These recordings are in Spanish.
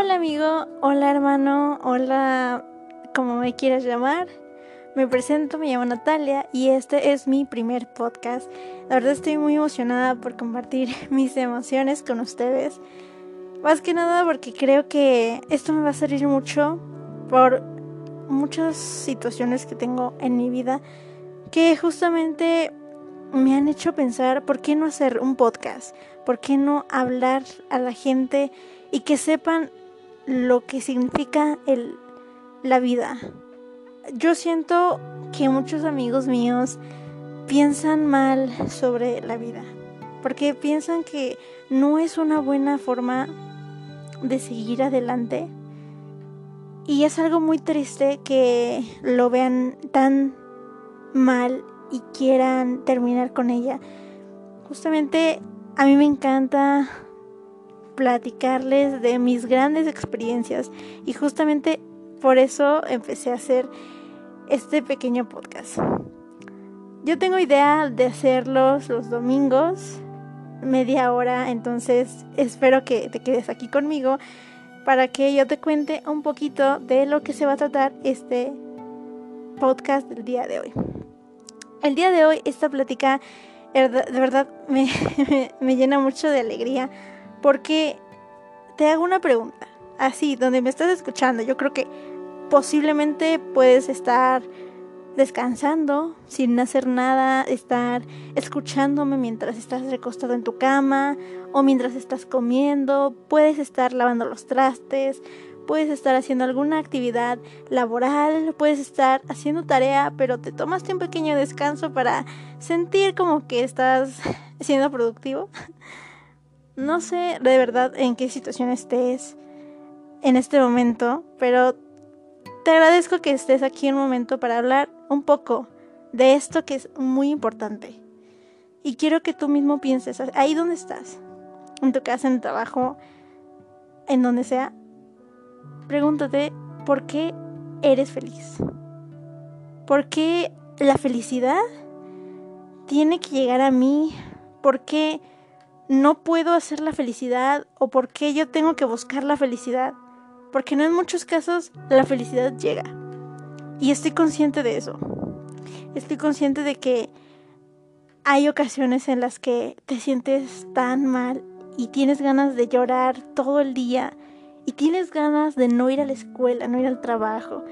Hola amigo, hola hermano, hola como me quieras llamar. Me presento, me llamo Natalia y este es mi primer podcast. La verdad estoy muy emocionada por compartir mis emociones con ustedes. Más que nada porque creo que esto me va a servir mucho por muchas situaciones que tengo en mi vida que justamente me han hecho pensar por qué no hacer un podcast, por qué no hablar a la gente y que sepan lo que significa el, la vida. Yo siento que muchos amigos míos piensan mal sobre la vida, porque piensan que no es una buena forma de seguir adelante. Y es algo muy triste que lo vean tan mal y quieran terminar con ella. Justamente a mí me encanta platicarles de mis grandes experiencias y justamente por eso empecé a hacer este pequeño podcast. Yo tengo idea de hacerlos los domingos, media hora, entonces espero que te quedes aquí conmigo para que yo te cuente un poquito de lo que se va a tratar este podcast del día de hoy. El día de hoy esta plática de verdad me, me llena mucho de alegría porque te hago una pregunta, así, donde me estás escuchando, yo creo que posiblemente puedes estar descansando sin hacer nada, estar escuchándome mientras estás recostado en tu cama o mientras estás comiendo, puedes estar lavando los trastes, puedes estar haciendo alguna actividad laboral, puedes estar haciendo tarea, pero te tomaste un pequeño descanso para sentir como que estás siendo productivo. No sé de verdad en qué situación estés en este momento, pero te agradezco que estés aquí un momento para hablar un poco de esto que es muy importante. Y quiero que tú mismo pienses ahí donde estás, en tu casa, en el trabajo, en donde sea. Pregúntate por qué eres feliz. ¿Por qué la felicidad tiene que llegar a mí? ¿Por qué no puedo hacer la felicidad o por qué yo tengo que buscar la felicidad. Porque no en muchos casos la felicidad llega. Y estoy consciente de eso. Estoy consciente de que hay ocasiones en las que te sientes tan mal y tienes ganas de llorar todo el día y tienes ganas de no ir a la escuela, no ir al trabajo,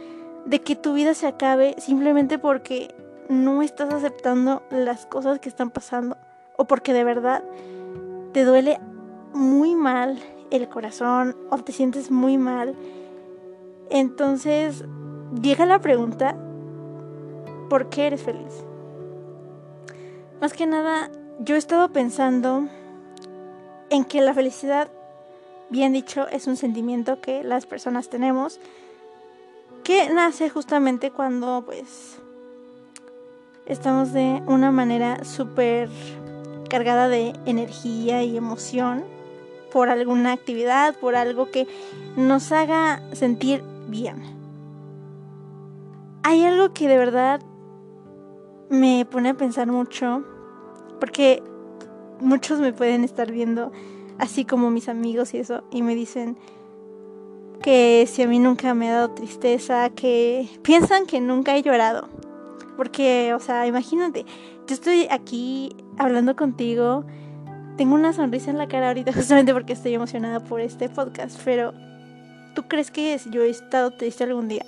de que tu vida se acabe simplemente porque no estás aceptando las cosas que están pasando o porque de verdad te duele muy mal el corazón o te sientes muy mal, entonces llega la pregunta, ¿por qué eres feliz? Más que nada, yo he estado pensando en que la felicidad, bien dicho, es un sentimiento que las personas tenemos, que nace justamente cuando pues estamos de una manera súper cargada de energía y emoción por alguna actividad, por algo que nos haga sentir bien. Hay algo que de verdad me pone a pensar mucho, porque muchos me pueden estar viendo, así como mis amigos y eso, y me dicen que si a mí nunca me ha dado tristeza, que piensan que nunca he llorado. Porque, o sea, imagínate, yo estoy aquí hablando contigo. Tengo una sonrisa en la cara ahorita justamente porque estoy emocionada por este podcast, pero ¿tú crees que yo he estado triste algún día?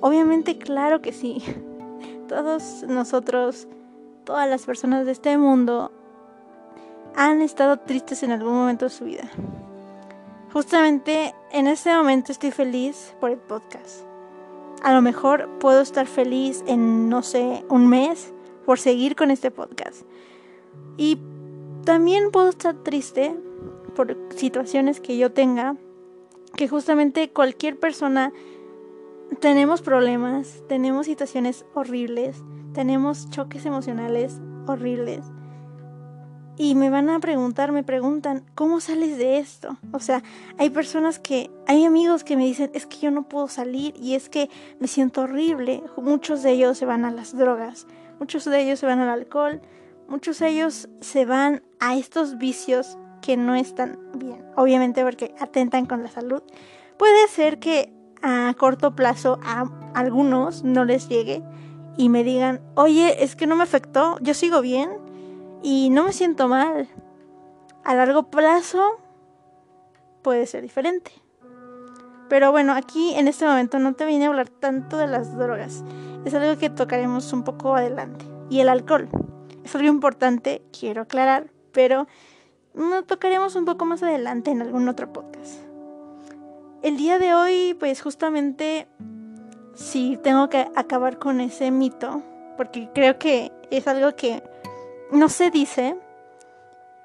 Obviamente, claro que sí. Todos nosotros, todas las personas de este mundo han estado tristes en algún momento de su vida. Justamente en este momento estoy feliz por el podcast. A lo mejor puedo estar feliz en, no sé, un mes por seguir con este podcast. Y también puedo estar triste por situaciones que yo tenga, que justamente cualquier persona tenemos problemas, tenemos situaciones horribles, tenemos choques emocionales horribles. Y me van a preguntar, me preguntan, ¿cómo sales de esto? O sea, hay personas que, hay amigos que me dicen, es que yo no puedo salir y es que me siento horrible. Muchos de ellos se van a las drogas, muchos de ellos se van al alcohol, muchos de ellos se van a estos vicios que no están bien. Obviamente porque atentan con la salud. Puede ser que a corto plazo a algunos no les llegue y me digan, oye, es que no me afectó, yo sigo bien y no me siento mal. A largo plazo puede ser diferente. Pero bueno, aquí en este momento no te vine a hablar tanto de las drogas. Es algo que tocaremos un poco adelante. Y el alcohol. Es algo importante, quiero aclarar, pero lo tocaremos un poco más adelante en algún otro podcast. El día de hoy, pues justamente, si tengo que acabar con ese mito, porque creo que es algo que no se dice,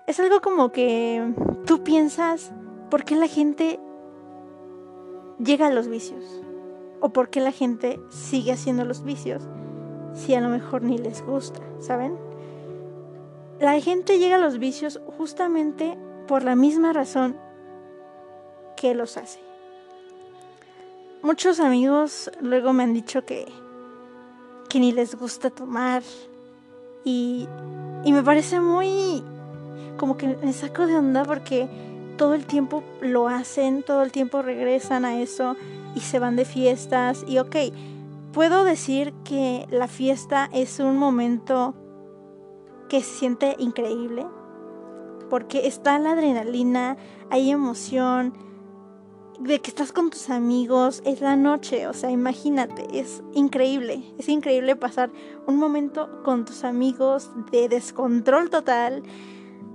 es algo como que tú piensas, ¿por qué la gente llega a los vicios? ¿O por qué la gente sigue haciendo los vicios si a lo mejor ni les gusta, ¿saben? La gente llega a los vicios justamente por la misma razón que los hace. Muchos amigos luego me han dicho que, que ni les gusta tomar y, y me parece muy como que me saco de onda porque todo el tiempo lo hacen, todo el tiempo regresan a eso y se van de fiestas. Y ok, puedo decir que la fiesta es un momento que se siente increíble porque está la adrenalina, hay emoción, de que estás con tus amigos, es la noche, o sea, imagínate, es increíble, es increíble pasar un momento con tus amigos de descontrol total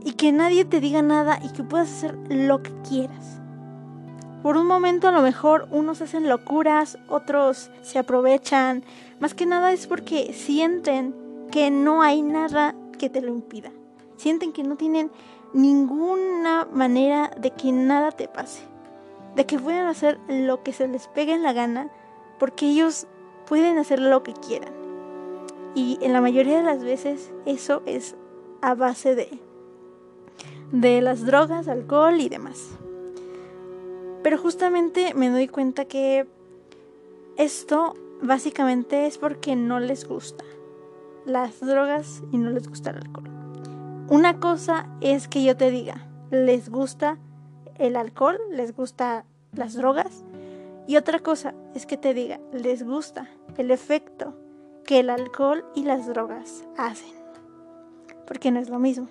y que nadie te diga nada y que puedas hacer lo que quieras. Por un momento a lo mejor unos hacen locuras, otros se aprovechan, más que nada es porque sienten que no hay nada que te lo impida, sienten que no tienen ninguna manera de que nada te pase de que puedan hacer lo que se les pegue en la gana, porque ellos pueden hacer lo que quieran. Y en la mayoría de las veces eso es a base de de las drogas, alcohol y demás. Pero justamente me doy cuenta que esto básicamente es porque no les gusta las drogas y no les gusta el alcohol. Una cosa es que yo te diga, les gusta el alcohol, les gusta las drogas. Y otra cosa es que te diga, les gusta el efecto que el alcohol y las drogas hacen. Porque no es lo mismo.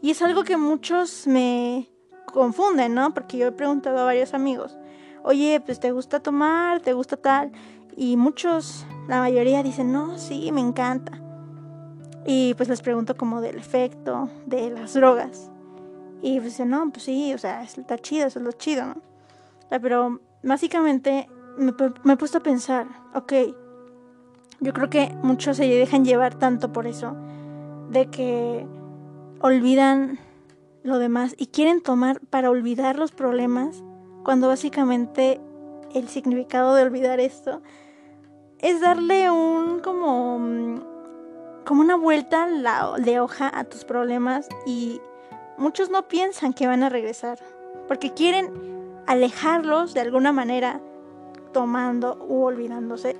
Y es algo que muchos me confunden, ¿no? Porque yo he preguntado a varios amigos, oye, pues te gusta tomar, te gusta tal. Y muchos, la mayoría dicen, no, sí, me encanta. Y pues les pregunto como del efecto de las drogas. Y pues no, pues sí, o sea, está chido, eso es lo chido, ¿no? Pero básicamente me, me he puesto a pensar, ok, yo creo que muchos se dejan llevar tanto por eso, de que olvidan lo demás y quieren tomar para olvidar los problemas, cuando básicamente el significado de olvidar esto es darle un como como una vuelta de hoja a tus problemas y muchos no piensan que van a regresar, porque quieren alejarlos de alguna manera, tomando u olvidándose.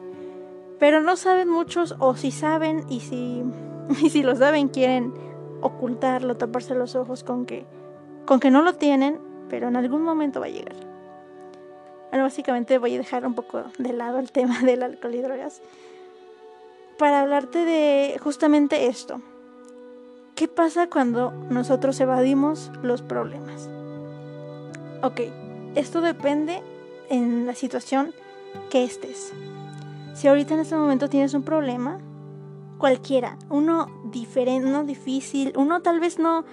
Pero no saben muchos, o si saben, y si, y si lo saben, quieren ocultarlo, taparse los ojos con que, con que no lo tienen, pero en algún momento va a llegar. Bueno, básicamente voy a dejar un poco de lado el tema del alcohol y drogas para hablarte de justamente esto. ¿Qué pasa cuando nosotros evadimos los problemas? Ok, esto depende en la situación que estés. Si ahorita en este momento tienes un problema, cualquiera, uno diferente, uno difícil, uno tal vez no,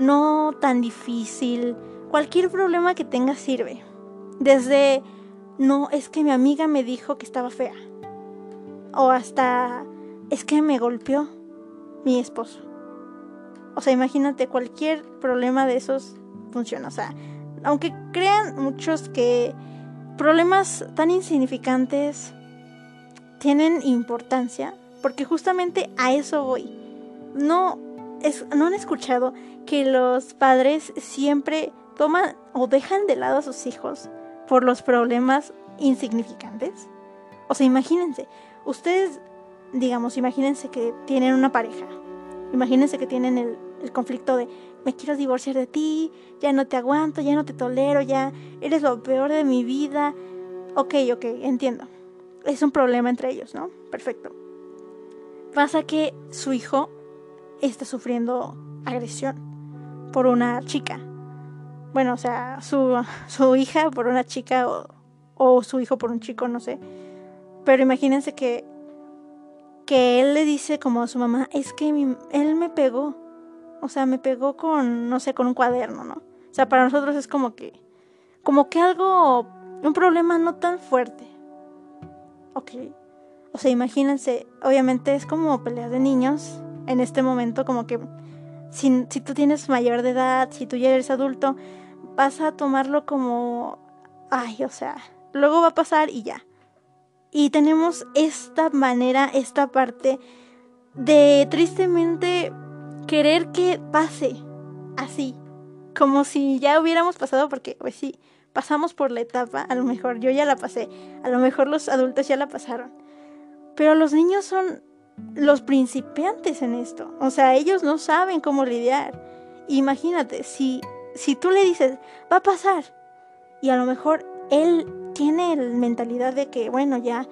no tan difícil, cualquier problema que tengas sirve. Desde, no, es que mi amiga me dijo que estaba fea. O hasta, es que me golpeó mi esposo. O sea, imagínate, cualquier problema de esos funciona. O sea, aunque crean muchos que problemas tan insignificantes tienen importancia, porque justamente a eso voy. No, es, no han escuchado que los padres siempre toman o dejan de lado a sus hijos por los problemas insignificantes. O sea, imagínense, ustedes, digamos, imagínense que tienen una pareja, imagínense que tienen el el conflicto de me quiero divorciar de ti, ya no te aguanto, ya no te tolero, ya eres lo peor de mi vida. Ok, ok, entiendo. Es un problema entre ellos, ¿no? Perfecto. Pasa que su hijo está sufriendo agresión por una chica. Bueno, o sea, su, su hija por una chica o, o su hijo por un chico, no sé. Pero imagínense que que él le dice como a su mamá, es que él me pegó. O sea, me pegó con, no sé, con un cuaderno, ¿no? O sea, para nosotros es como que, como que algo, un problema no tan fuerte. Ok. O sea, imagínense, obviamente es como peleas de niños. En este momento, como que si, si tú tienes mayor de edad, si tú ya eres adulto, vas a tomarlo como, ay, o sea, luego va a pasar y ya. Y tenemos esta manera, esta parte de tristemente querer que pase así, como si ya hubiéramos pasado, porque pues sí, pasamos por la etapa, a lo mejor yo ya la pasé, a lo mejor los adultos ya la pasaron, pero los niños son los principiantes en esto, o sea, ellos no saben cómo lidiar. Imagínate, si, si tú le dices, va a pasar, y a lo mejor él tiene la mentalidad de que, bueno, ya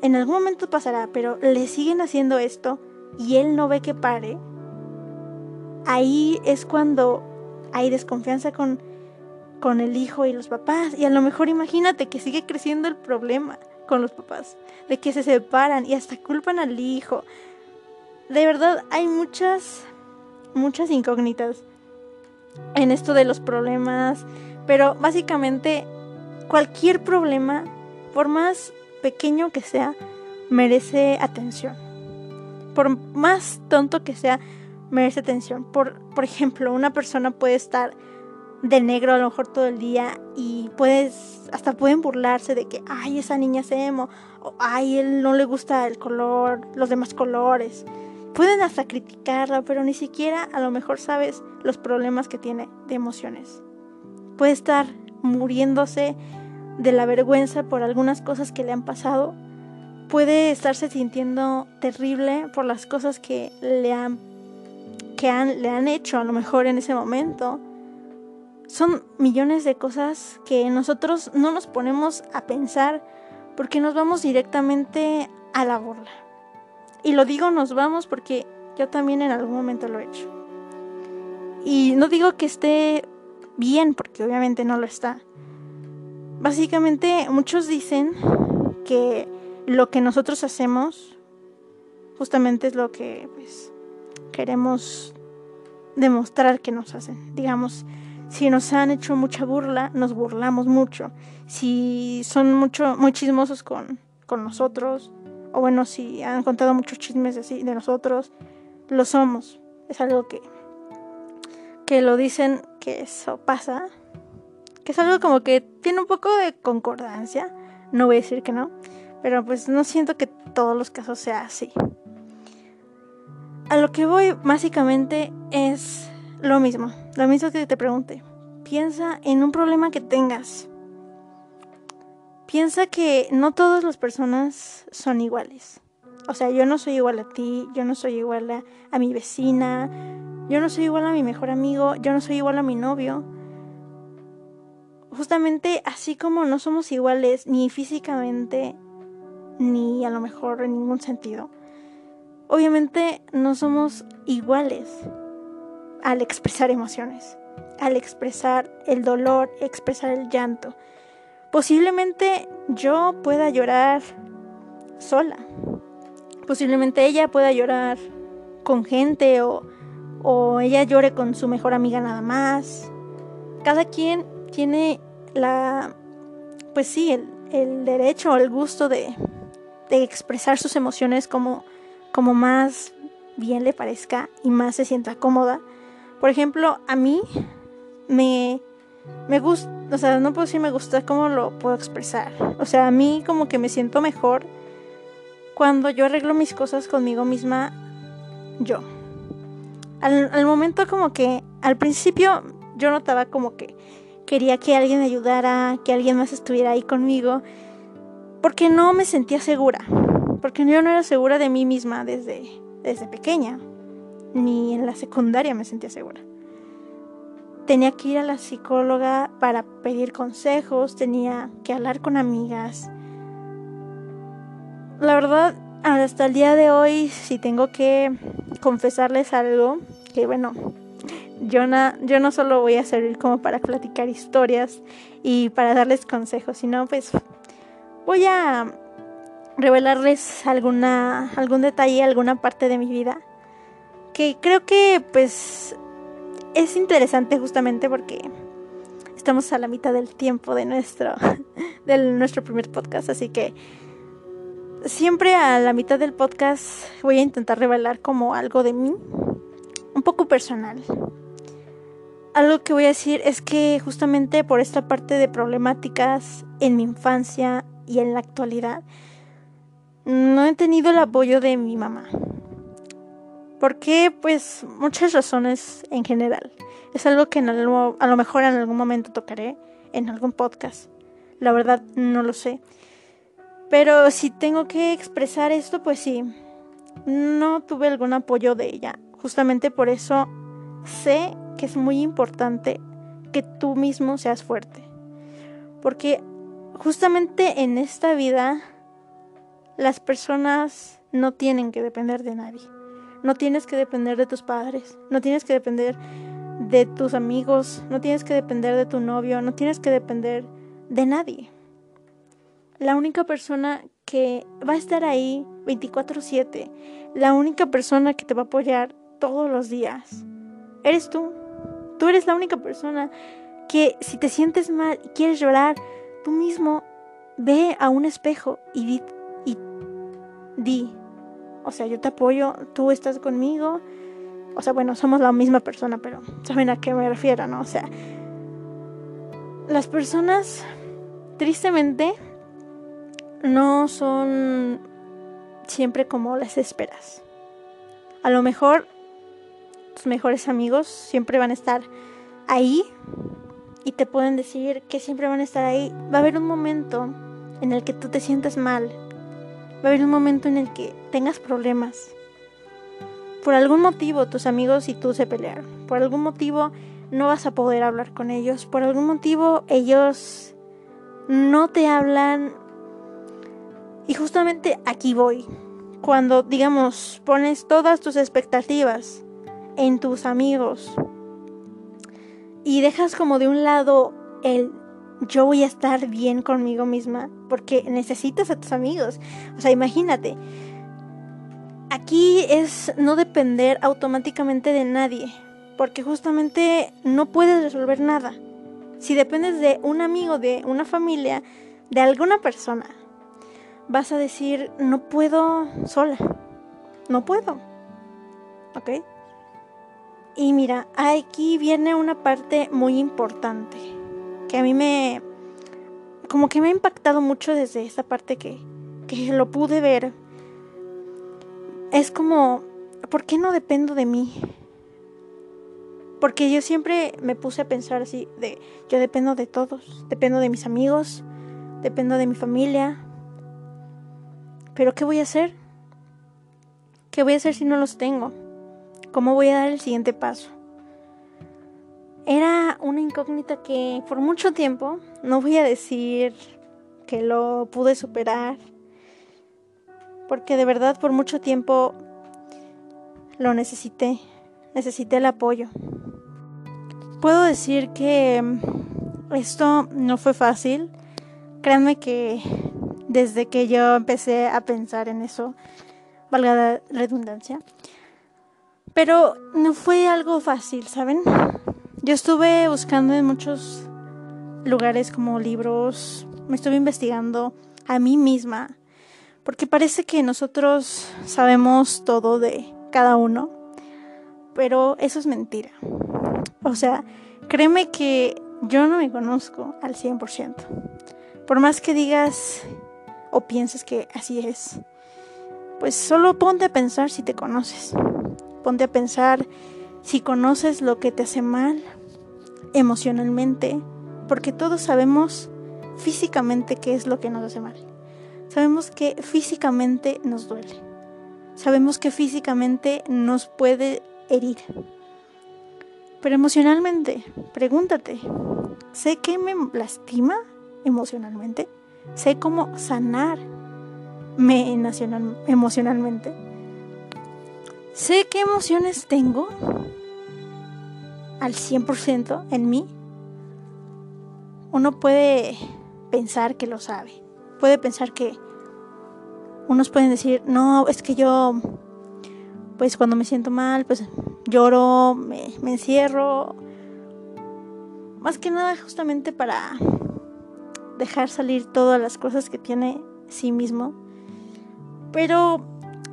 en algún momento pasará, pero le siguen haciendo esto y él no ve que pare, ahí es cuando hay desconfianza con, con el hijo y los papás. Y a lo mejor imagínate que sigue creciendo el problema con los papás, de que se separan y hasta culpan al hijo. De verdad, hay muchas, muchas incógnitas en esto de los problemas, pero básicamente cualquier problema, por más pequeño que sea, merece atención. Por más tonto que sea, merece atención. Por, por ejemplo, una persona puede estar de negro a lo mejor todo el día y puedes, hasta pueden burlarse de que, ay, esa niña se emo, o ay, él no le gusta el color, los demás colores. Pueden hasta criticarla, pero ni siquiera a lo mejor sabes los problemas que tiene de emociones. Puede estar muriéndose de la vergüenza por algunas cosas que le han pasado, puede estarse sintiendo terrible por las cosas que le han que le han hecho a lo mejor en ese momento. Son millones de cosas que nosotros no nos ponemos a pensar porque nos vamos directamente a la burla. Y lo digo nos vamos porque yo también en algún momento lo he hecho. Y no digo que esté bien porque obviamente no lo está. Básicamente muchos dicen que lo que nosotros hacemos justamente es lo que pues, queremos demostrar que nos hacen. Digamos, si nos han hecho mucha burla, nos burlamos mucho. Si son mucho, muy chismosos con, con nosotros, o bueno, si han contado muchos chismes así de nosotros, lo somos. Es algo que, que lo dicen que eso pasa que es algo como que tiene un poco de concordancia, no voy a decir que no, pero pues no siento que todos los casos sea así. A lo que voy básicamente es lo mismo, lo mismo que te pregunte. Piensa en un problema que tengas. Piensa que no todas las personas son iguales. O sea, yo no soy igual a ti, yo no soy igual a, a mi vecina, yo no soy igual a mi mejor amigo, yo no soy igual a mi novio justamente así como no somos iguales ni físicamente ni a lo mejor en ningún sentido, obviamente no somos iguales al expresar emociones, al expresar el dolor, expresar el llanto. Posiblemente yo pueda llorar sola. Posiblemente ella pueda llorar con gente o, o ella llore con su mejor amiga nada más. Cada quien tiene la, pues sí, el, el derecho o el gusto de, de expresar sus emociones como, como más bien le parezca y más se sienta cómoda. Por ejemplo, a mí me, me gusta, o sea, no puedo decir me gusta cómo lo puedo expresar. O sea, a mí como que me siento mejor cuando yo arreglo mis cosas conmigo misma yo. Al, al momento como que al principio yo notaba como que quería que alguien me ayudara, que alguien más estuviera ahí conmigo, porque no me sentía segura, porque yo no era segura de mí misma desde, desde pequeña. ni en la secundaria me sentía segura. Tenía que ir a la psicóloga para pedir consejos, tenía que hablar con amigas. La verdad, hasta el día de hoy, si tengo que confesarles algo, que bueno, yo, yo no solo voy a servir como para platicar historias y para darles consejos, sino pues voy a revelarles alguna, algún detalle, alguna parte de mi vida que creo que pues es interesante justamente porque estamos a la mitad del tiempo de nuestro, de nuestro primer podcast, así que siempre a la mitad del podcast voy a intentar revelar como algo de mí, un poco personal. Algo que voy a decir es que justamente por esta parte de problemáticas en mi infancia y en la actualidad, no he tenido el apoyo de mi mamá. ¿Por qué? Pues muchas razones en general. Es algo que a lo mejor en algún momento tocaré en algún podcast. La verdad no lo sé. Pero si tengo que expresar esto, pues sí. No tuve algún apoyo de ella. Justamente por eso sé que es muy importante que tú mismo seas fuerte. Porque justamente en esta vida las personas no tienen que depender de nadie. No tienes que depender de tus padres, no tienes que depender de tus amigos, no tienes que depender de tu novio, no tienes que depender de nadie. La única persona que va a estar ahí 24/7, la única persona que te va a apoyar todos los días, eres tú. Tú eres la única persona que si te sientes mal y quieres llorar, tú mismo ve a un espejo y di, y di o sea, yo te apoyo, tú estás conmigo. O sea, bueno, somos la misma persona, pero saben a qué me refiero, ¿no? O sea, las personas, tristemente, no son siempre como las esperas. A lo mejor tus mejores amigos siempre van a estar ahí y te pueden decir que siempre van a estar ahí. Va a haber un momento en el que tú te sientas mal, Va a haber un momento en el que tengas problemas. Por algún motivo tus amigos y tú se pelearon. Por algún motivo no vas a poder hablar con ellos. Por algún motivo ellos no te hablan. Y justamente aquí voy. Cuando, digamos, pones todas tus expectativas en tus amigos y dejas como de un lado el yo voy a estar bien conmigo misma porque necesitas a tus amigos. O sea, imagínate. Aquí es no depender automáticamente de nadie, porque justamente no puedes resolver nada. Si dependes de un amigo, de una familia, de alguna persona, vas a decir, no puedo sola. No puedo. ¿Ok? Y mira, aquí viene una parte muy importante que a mí me... como que me ha impactado mucho desde esta parte que, que lo pude ver. Es como, ¿por qué no dependo de mí? Porque yo siempre me puse a pensar así, de, yo dependo de todos, dependo de mis amigos, dependo de mi familia. Pero ¿qué voy a hacer? ¿Qué voy a hacer si no los tengo? ¿Cómo voy a dar el siguiente paso? Era una incógnita que por mucho tiempo, no voy a decir que lo pude superar, porque de verdad por mucho tiempo lo necesité, necesité el apoyo. Puedo decir que esto no fue fácil, créanme que desde que yo empecé a pensar en eso, valga la redundancia, pero no fue algo fácil, ¿saben? Yo estuve buscando en muchos lugares como libros, me estuve investigando a mí misma, porque parece que nosotros sabemos todo de cada uno, pero eso es mentira. O sea, créeme que yo no me conozco al 100%. Por más que digas o pienses que así es, pues solo ponte a pensar si te conoces. Ponte a pensar si conoces lo que te hace mal emocionalmente, porque todos sabemos físicamente qué es lo que nos hace mal. Sabemos que físicamente nos duele. Sabemos que físicamente nos puede herir. Pero emocionalmente, pregúntate, ¿sé qué me lastima emocionalmente? ¿Sé cómo sanarme emocionalmente? ¿Sé qué emociones tengo al 100% en mí? Uno puede pensar que lo sabe. Puede pensar que unos pueden decir, no, es que yo, pues cuando me siento mal, pues lloro, me, encierro. Más que nada justamente para dejar salir todas las cosas que tiene sí mismo. Pero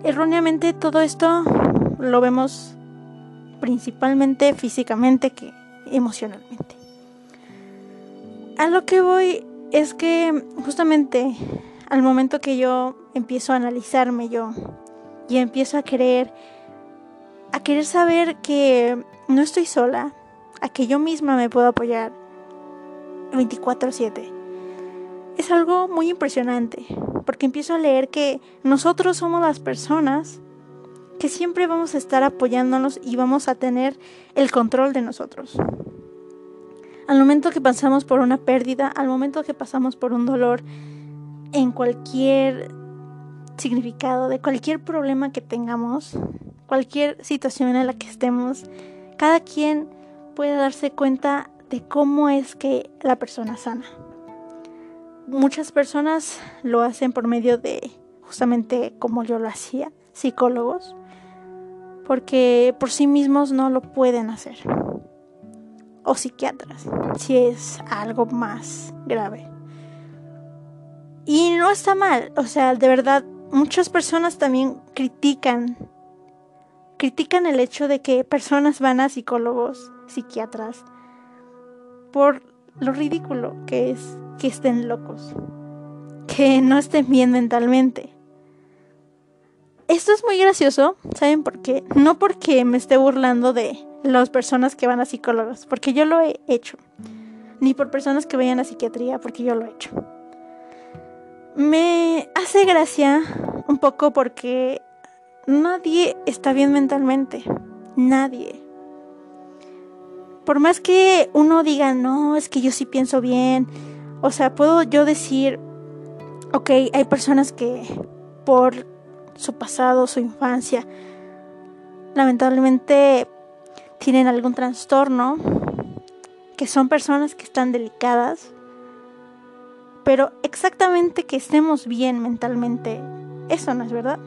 erróneamente todo esto lo vemos principalmente físicamente que emocionalmente. A lo que voy es que justamente al momento que yo empiezo a analizarme yo y empiezo a querer a querer saber que no estoy sola, a que yo misma me puedo apoyar 24/7. Es algo muy impresionante, porque empiezo a leer que nosotros somos las personas que siempre vamos a estar apoyándonos y vamos a tener el control de nosotros. Al momento que pasamos por una pérdida, al momento que pasamos por un dolor, en cualquier significado, de cualquier problema que tengamos, cualquier situación en la que estemos, cada quien puede darse cuenta de cómo es que la persona sana. Muchas personas lo hacen por medio de, justamente como yo lo hacía, psicólogos, porque por sí mismos no lo pueden hacer. O psiquiatras, si es algo más grave. Y no está mal, o sea, de verdad, muchas personas también critican, critican el hecho de que personas van a psicólogos, psiquiatras, por lo ridículo que es que estén locos, que no estén bien mentalmente. Esto es muy gracioso, ¿saben por qué? No porque me esté burlando de las personas que van a psicólogos, porque yo lo he hecho, ni por personas que vayan a psiquiatría, porque yo lo he hecho. Me hace gracia un poco porque nadie está bien mentalmente. Nadie. Por más que uno diga, no, es que yo sí pienso bien. O sea, puedo yo decir, ok, hay personas que por su pasado, su infancia, lamentablemente tienen algún trastorno, que son personas que están delicadas pero exactamente que estemos bien mentalmente, eso no es verdad.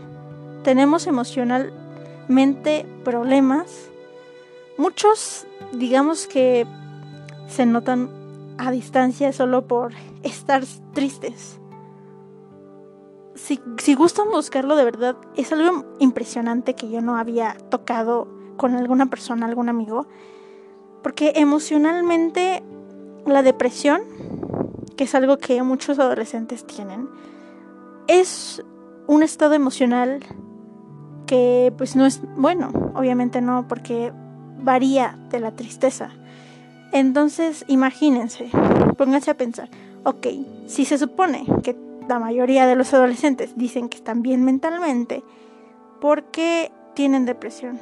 Tenemos emocionalmente problemas. Muchos, digamos que se notan a distancia solo por estar tristes. Si, si, gustan buscarlo de verdad, es algo impresionante que yo no había tocado con alguna persona, algún amigo. Porque emocionalmente la depresión que es algo que muchos adolescentes tienen, es un estado emocional que pues no es bueno, obviamente no, porque varía de la tristeza. Entonces, imagínense, pónganse a pensar, ok, si se supone que la mayoría de los adolescentes dicen que están bien mentalmente, ¿por qué tienen depresión?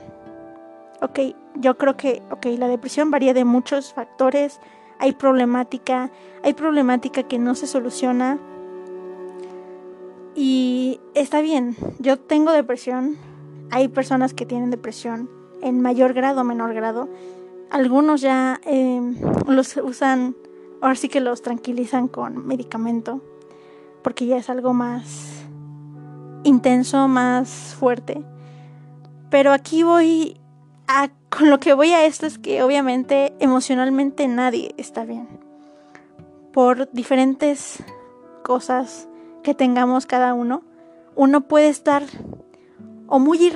Ok, yo creo que, ok, la depresión varía de muchos factores, hay problemática, hay problemática que no se soluciona. Y está bien, yo tengo depresión, hay personas que tienen depresión en mayor grado o menor grado. Algunos ya em, los usan, ahora sí que los tranquilizan con medicamento, porque ya es algo más intenso, más fuerte. Pero aquí voy con lo que voy a esto es que obviamente emocionalmente nadie está bien. Por diferentes cosas que tengamos cada uno, uno puede estar o muy,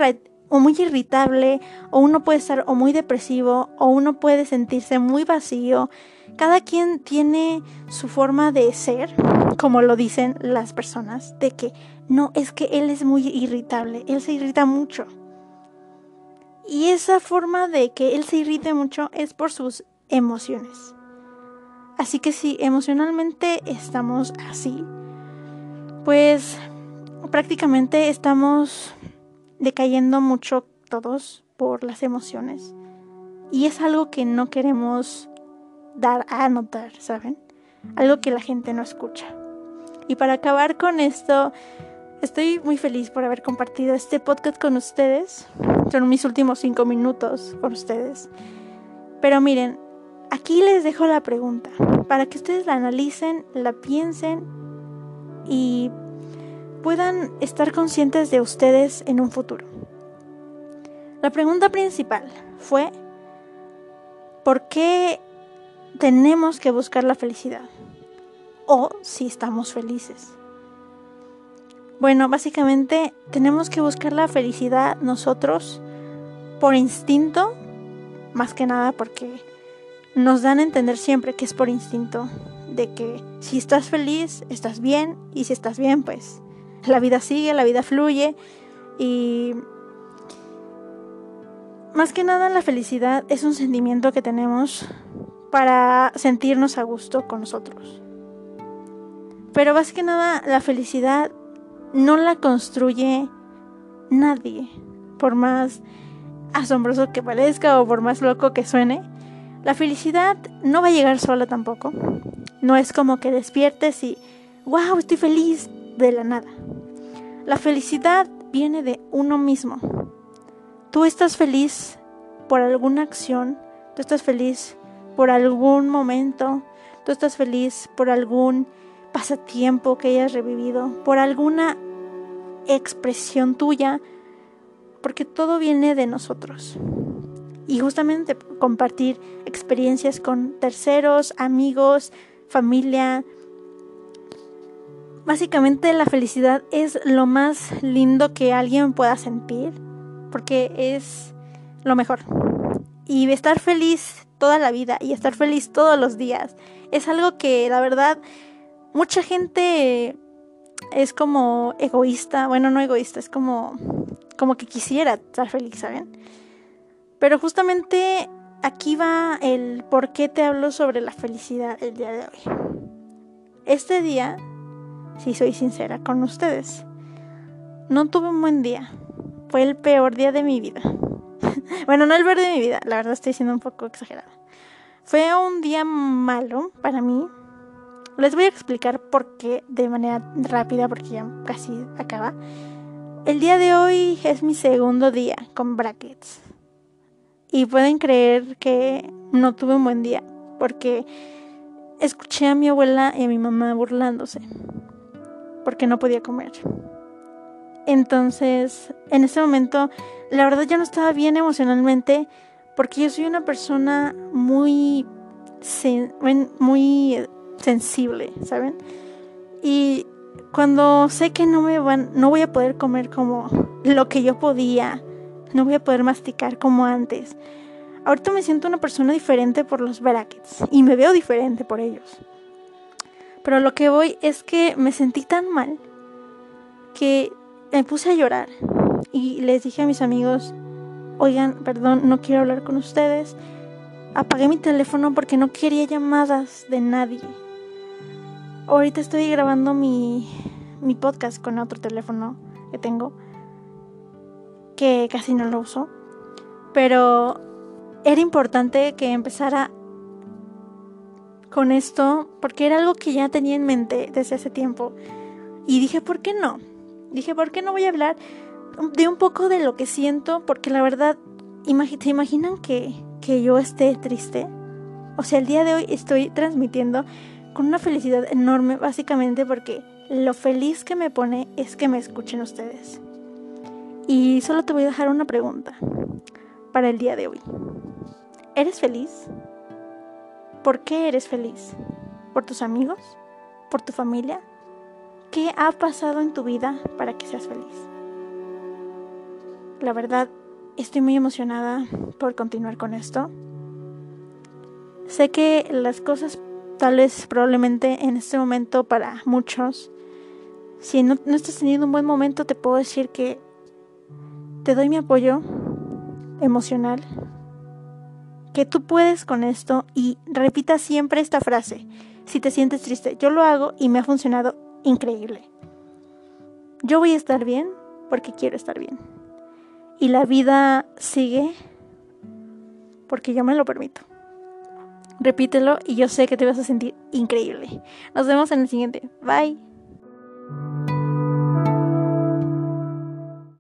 o muy irritable, o uno puede estar o muy depresivo, o uno puede sentirse muy vacío. Cada quien tiene su forma de ser, como lo dicen las personas, de que no, es que él es muy irritable, él se irrita mucho. Y esa forma de que él se irrite mucho es por sus emociones. Así que si emocionalmente estamos así, pues prácticamente estamos decayendo mucho todos por las emociones. Y es algo que no queremos dar a notar, ¿saben? Algo que la gente no escucha. Y para acabar con esto, estoy muy feliz por haber compartido este podcast con ustedes. Son mis últimos cinco minutos con ustedes. Pero miren, aquí les dejo la pregunta para que ustedes la analicen, la piensen y puedan estar conscientes de ustedes en un futuro. La pregunta principal fue, ¿por qué tenemos que buscar la felicidad? O si estamos felices. Bueno, básicamente tenemos que buscar la felicidad nosotros por instinto, más que nada porque nos dan a entender siempre que es por instinto, de que si estás feliz, estás bien, y si estás bien, pues la vida sigue, la vida fluye, y más que nada la felicidad es un sentimiento que tenemos para sentirnos a gusto con nosotros. Pero más que nada la felicidad no la construye nadie, por más asombroso que parezca o por más loco que suene la felicidad no va a llegar sola tampoco. No es como que despiertes y, wow, estoy feliz de la nada. La felicidad viene de uno mismo. Tú estás feliz por alguna acción, tú estás feliz por algún momento, tú estás feliz por algún pasatiempo que hayas revivido, por alguna expresión tuya, porque todo viene de nosotros y justamente compartir experiencias con terceros, amigos, familia. Básicamente la felicidad es lo más lindo que alguien pueda sentir porque es lo mejor. Y estar feliz toda la vida y estar feliz todos los días es algo que la verdad mucha gente es como egoísta, bueno, no egoísta, es como como que quisiera estar feliz, ¿saben? Pero justamente aquí va el por qué te hablo sobre la felicidad el día de hoy. Este día, si soy sincera con ustedes, no tuve un buen día. Fue el peor día de mi vida. bueno, no el peor de mi vida, la verdad estoy siendo un poco exagerada. Fue un día malo para mí. Les voy a explicar por qué de manera rápida porque ya casi acaba. El día de hoy es mi segundo día con brackets. Y pueden creer que no tuve un buen día porque escuché a mi abuela y a mi mamá burlándose porque no podía comer. Entonces, en ese momento, la verdad yo no estaba bien emocionalmente porque yo soy una persona muy, muy sensible, ¿saben? Y cuando sé que no me van, no voy a poder comer como lo que yo podía, no voy a poder masticar como antes. Ahorita me siento una persona diferente por los brackets y me veo diferente por ellos. Pero lo que voy es que me sentí tan mal que me puse a llorar y les dije a mis amigos, oigan, perdón, no quiero hablar con ustedes. Apagué mi teléfono porque no quería llamadas de nadie. Ahorita estoy grabando mi, mi podcast con otro teléfono que tengo que casi no lo uso, pero era importante que empezara con esto porque era algo que ya tenía en mente desde hace tiempo. Y dije, ¿por qué no? Dije, ¿por qué no voy a hablar de un poco de lo que siento? Porque la verdad, ¿se imaginan que, que yo esté triste? O sea, el día de hoy estoy transmitiendo con una felicidad enorme, básicamente porque lo feliz que me pone es que me escuchen ustedes. Y solo te voy a dejar una pregunta para el día de hoy. ¿Eres feliz? ¿Por qué eres feliz? ¿Por tus amigos? ¿Por tu familia? ¿Qué ha pasado en tu vida para que seas feliz? La verdad, estoy muy emocionada por continuar con esto. Sé que las cosas tal vez probablemente en este momento para muchos, si no, no estás teniendo un buen momento, te puedo decir que te doy mi apoyo emocional, que tú puedes con esto y repita siempre esta frase. Si te sientes triste, yo lo hago y me ha funcionado increíble. Yo voy a estar bien porque quiero estar bien. y la vida sigue porque yo me lo permito. Repítelo y yo sé que te vas a sentir increíble. Nos vemos en el siguiente. Bye.